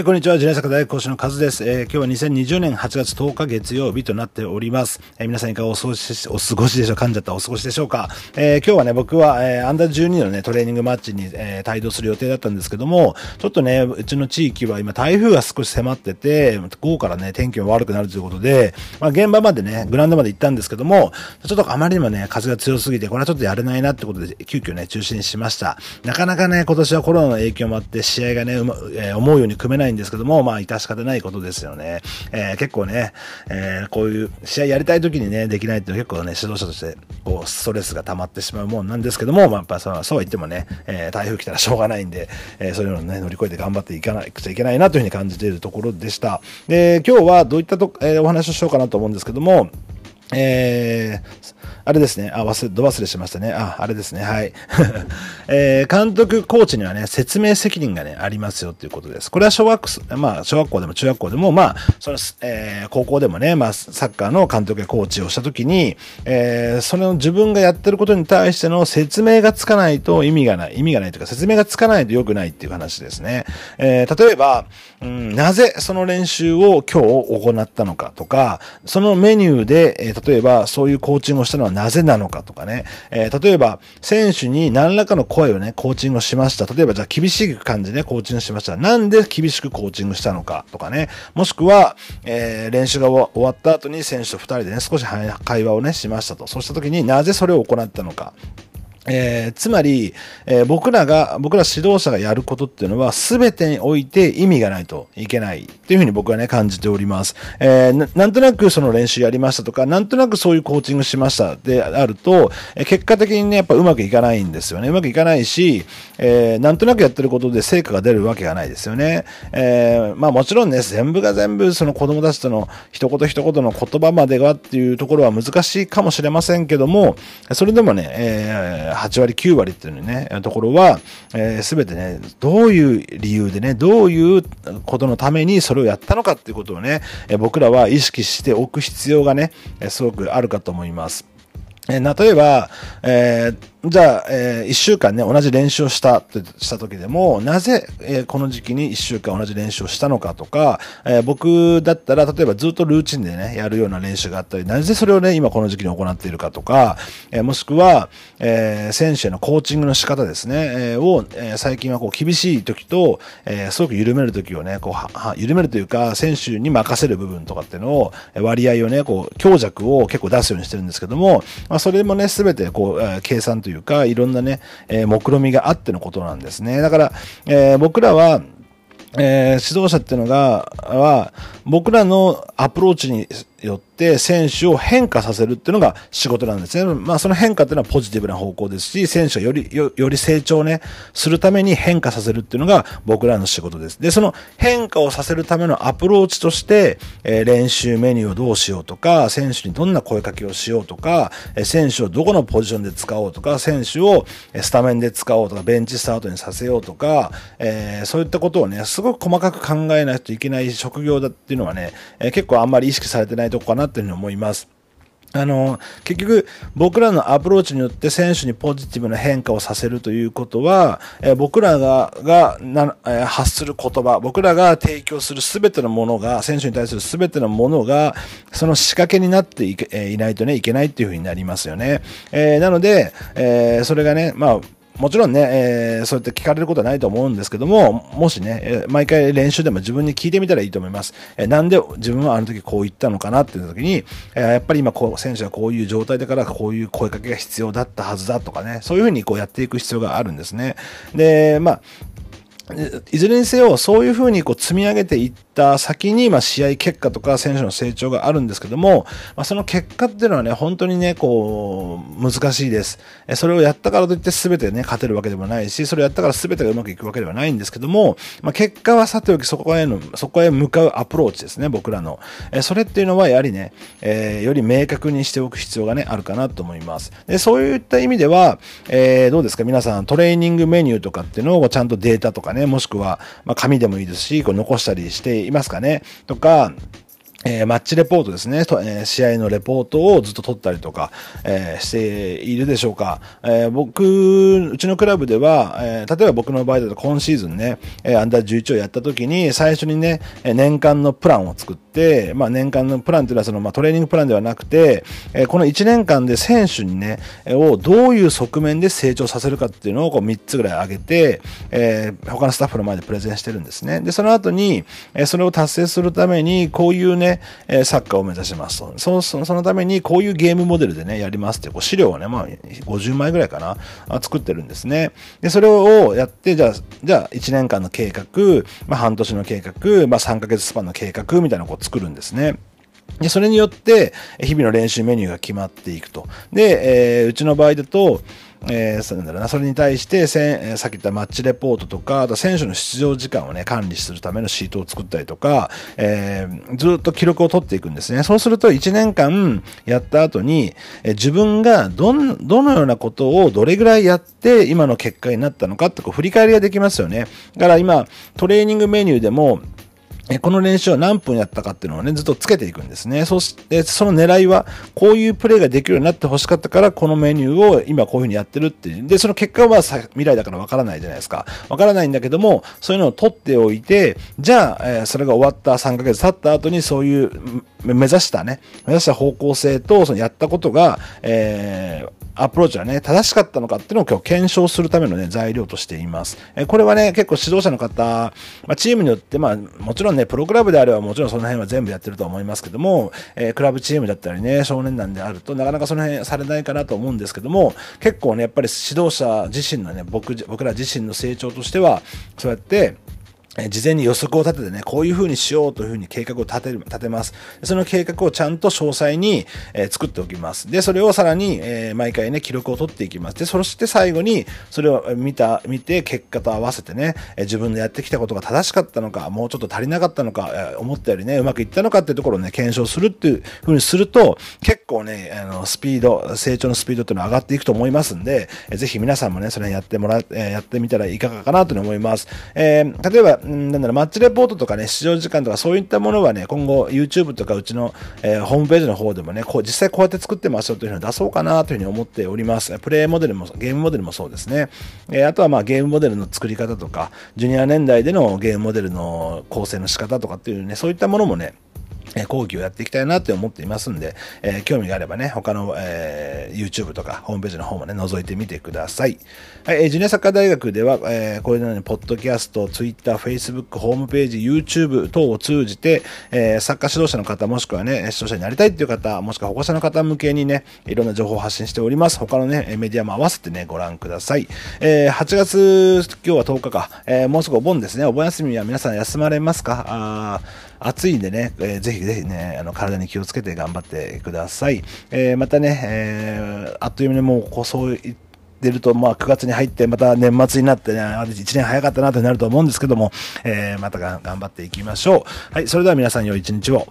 はい、こんにちは。ジュネサカ大学講師のカズです。えー、今日は2020年8月10日月曜日となっております。えー、皆さんいかがお過ごし、お過ごしでしょうか噛んじゃったお過ごしでしょうかえー、今日はね、僕は、えー、アンダー12のね、トレーニングマッチに、えー、帯同する予定だったんですけども、ちょっとね、うちの地域は今台風が少し迫ってて、午後からね、天気も悪くなるということで、まあ、現場までね、グラウンドまで行ったんですけども、ちょっとあまりにもね、風が強すぎて、これはちょっとやれないなってことで、急遽ね、中止にしました。なかなかね、今年はコロナの影響もあって、試合がね、うま、え、思うように組めないんですけども、まあ、致し方ないことですよね。えー、結構ね、えー、こういう試合やりたい時にね、できないっていうのは結構ね、指導者として、こう、ストレスが溜まってしまうもんなんですけども、まあ、やっぱそうそうは言ってもね、えー、台風来たらしょうがないんで、えー、そういうのをね、乗り越えて頑張っていかなくちゃいけないなというふうに感じているところでした。で、今日はどういったと、えー、お話をしようかなと思うんですけども、えー、あれですね。あ、忘れ、ど忘れしましたね。あ、あれですね。はい。えー、監督、コーチにはね、説明責任がね、ありますよということです。これは小学、まあ、小学校でも中学校でも、まあ、その、えー、高校でもね、まあ、サッカーの監督やコーチをしたときに、えー、その自分がやってることに対しての説明がつかないと意味がない。意味がないというか、説明がつかないと良くないっていう話ですね。えー、例えば、うん、なぜその練習を今日行ったのかとか、そのメニューで、えー、例えばそういうコーチングをしたのはなぜなのかとかね、えー、例えば、選手に何らかの声をね、コーチングをしました。例えば、じゃあ厳しい感じで、コーチングしました。なんで厳しくコーチングしたのかとかね、もしくは、えー、練習が終わった後に選手と二人でね、少し会話をね、しましたと。そうした時になぜそれを行ったのか。えー、つまり、えー、僕らが、僕ら指導者がやることっていうのは全てにおいて意味がないといけないっていうふうに僕はね、感じております。えー、なんとなくその練習やりましたとか、なんとなくそういうコーチングしましたであると、え結果的にね、やっぱうまくいかないんですよね。うまくいかないし、えなんとなくやってることで成果が出るわけがないですよね。えまあもちろんね、全部が全部その子供たちとの一言一言の言葉まではっていうところは難しいかもしれませんけども、それでもね、え8割、9割っていうね、ところは、えー、全てね、どういう理由でね、どういうことのためにそれをやったのかっていうことをね、え僕らは意識しておく必要がね、すごくあるかと思います。え例えば、えーじゃあ、えー、1週間ね、同じ練習をしたした時でも、なぜ、えー、この時期に1週間同じ練習をしたのかとか、えー、僕だったら、例えばずっとルーチンでね、やるような練習があったり、なぜそれをね、今この時期に行っているかとか、えー、もしくは、えー、選手へのコーチングの仕方ですね、えー、を、えー、最近はこう厳しい時と、えー、すごく緩める時をね、こうは、は緩めるというか、選手に任せる部分とかっていうのを、割合をね、こう、強弱を結構出すようにしてるんですけども、まあ、それもね、すべてこう、えー、計算というというか、いろんなね、えー、目論みがあってのことなんですね。だから、えー、僕らは、えー、指導者っていうのが、は、僕らのアプローチによって選手を変化させるっていうのが仕事なんですね。まあその変化っていうのはポジティブな方向ですし、選手がより、よより成長ね、するために変化させるっていうのが僕らの仕事です。で、その変化をさせるためのアプローチとして、えー、練習メニューをどうしようとか、選手にどんな声かけをしようとか、えー、選手をどこのポジションで使おうとか、選手をスタメンで使おうとか、ベンチスタートにさせようとか、えー、そういったことをね、すごく細かく考えないといけない職業だっていうのはね、えー、結構あんまり意識されてないとこかなっていうふうに思います。あの、結局、僕らのアプローチによって選手にポジティブな変化をさせるということは、え僕らが、がな、え発する言葉、僕らが提供するすべてのものが、選手に対するすべてのものが、その仕掛けになっていけ、えいないとね、いけないっていうふうになりますよね。えー、なので、えー、それがね、まあ、もちろんね、えー、そうやって聞かれることはないと思うんですけども、もしね、え、毎回練習でも自分に聞いてみたらいいと思います。えー、なんで自分はあの時こう言ったのかなっていう時に、えー、やっぱり今こう、選手がこういう状態だからこういう声かけが必要だったはずだとかね、そういうふうにこうやっていく必要があるんですね。で、まあ、いずれにせよ、そういうふうにこう積み上げていってた先に、まあ、試合結果とか選手の成長があるんですけども、まあ、その結果っていうのはね、本当にね、こう、難しいです。えそれをやったからといって全てね、勝てるわけでもないし、それをやったから全てがうまくいくわけではないんですけども、まあ、結果はさておきそこへの、そこへ向かうアプローチですね、僕らの。えそれっていうのはやはりね、えー、より明確にしておく必要がね、あるかなと思います。でそういった意味では、えー、どうですか？皆さん、トレーニングメニューとかっていうのをちゃんとデータとかね、もしくは、まあ、紙でもいいですし、こう残したりしていますかね。とか、えー、マッチレポートですね、えー、試合のレポートをずっと取ったりとか、えー、しているでしょうか。えー、僕、うちのクラブでは、えー、例えば僕の場合だと今シーズンね、えー、アンダー11をやった時に、最初にね、年間のプランを作って、まあ年間のプランっていうのはその、まあトレーニングプランではなくて、えー、この1年間で選手にね、をどういう側面で成長させるかっていうのをこう3つぐらい挙げて、えー、他のスタッフの前でプレゼンしてるんですね。で、その後に、えー、それを達成するために、こういうね、えサッカーを目指しますと。そそそのためにこういうゲームモデルでね、やりますってこう資料をね、まあ、50枚ぐらいかな、作ってるんですね。で、それをやって、じゃあ、じゃあ、1年間の計画、まあ、半年の計画、まあ、3ヶ月スパンの計画みたいなのを作るんですね。で、それによって、日々の練習メニューが決まっていくと。で、えー、うちの場合だと、えー、それだろうな、それに対してせん、さっき言ったマッチレポートとか、あと選手の出場時間をね、管理するためのシートを作ったりとか、えー、ずっと記録を取っていくんですね。そうすると1年間やった後に、えー、自分がどん、どのようなことをどれぐらいやって今の結果になったのかってこう振り返りができますよね。だから今、トレーニングメニューでも、この練習は何分やったかっていうのをね、ずっとつけていくんですね。そして、その狙いは、こういうプレイができるようになって欲しかったから、このメニューを今こういうふうにやってるっていう。で、その結果は未来だからわからないじゃないですか。わからないんだけども、そういうのを取っておいて、じゃあ、えー、それが終わった3ヶ月経った後に、そういう目指したね、目指した方向性と、そのやったことが、えー、アプローチはね、正しかったのかっていうのを今日検証するためのね、材料としています。えこれはね、結構指導者の方、まあ、チームによって、まあ、もちろんね、プロクラブであればもちろんその辺は全部やってると思いますけども、えー、クラブチームだったりね、少年団であると、なかなかその辺されないかなと思うんですけども、結構ね、やっぱり指導者自身のね、僕、僕ら自身の成長としては、そうやって、事前に予測を立ててね、こういう風にしようという風に計画を立てる、立てます。その計画をちゃんと詳細に、えー、作っておきます。で、それをさらに、えー、毎回ね、記録を取っていきます。で、そして最後に、それを見た、見て、結果と合わせてね、えー、自分のやってきたことが正しかったのか、もうちょっと足りなかったのか、え、思ったよりね、うまくいったのかっていうところをね、検証するっていう風にすると、結構ね、あの、スピード、成長のスピードっていうのは上がっていくと思いますんで、えー、ぜひ皆さんもね、それやってもら、え、やってみたらいかがかなと思います。え、例えば、んなんだろう、マッチレポートとかね、出場時間とかそういったものはね、今後 YouTube とかうちの、えー、ホームページの方でもね、こう実際こうやって作ってますよというのを出そうかなというふうに思っております。プレイモデルも、ゲームモデルもそうですね。えー、あとはまあゲームモデルの作り方とか、ジュニア年代でのゲームモデルの構成の仕方とかっていうね、そういったものもね、え講義をやっていきたいなって思っていますんで、えー、興味があればね、他の、えー、YouTube とかホームページの方もね、覗いてみてください。はい、えー、ジュニアサッカー大学では、えー、これなのに、ポッドキャスト、Twitter、Facebook、ホームページ、YouTube 等を通じて、えー、サッカー指導者の方、もしくはね、指導者になりたいっていう方、もしくは保護者の方向けにね、いろんな情報を発信しております。他のね、メディアも合わせてね、ご覧ください。えー、8月、今日は10日か、えー、もうすぐお盆ですね。お盆休みは皆さん休まれますか？あ暑いんでね、えー、ぜひぜひね、あの、体に気をつけて頑張ってください。えー、またね、えー、あっという間にもう、こう、そうい出ると、まあ、9月に入って、また年末になってね、1年早かったなとなると思うんですけども、えー、また頑張っていきましょう。はい、それでは皆さん良い一日を。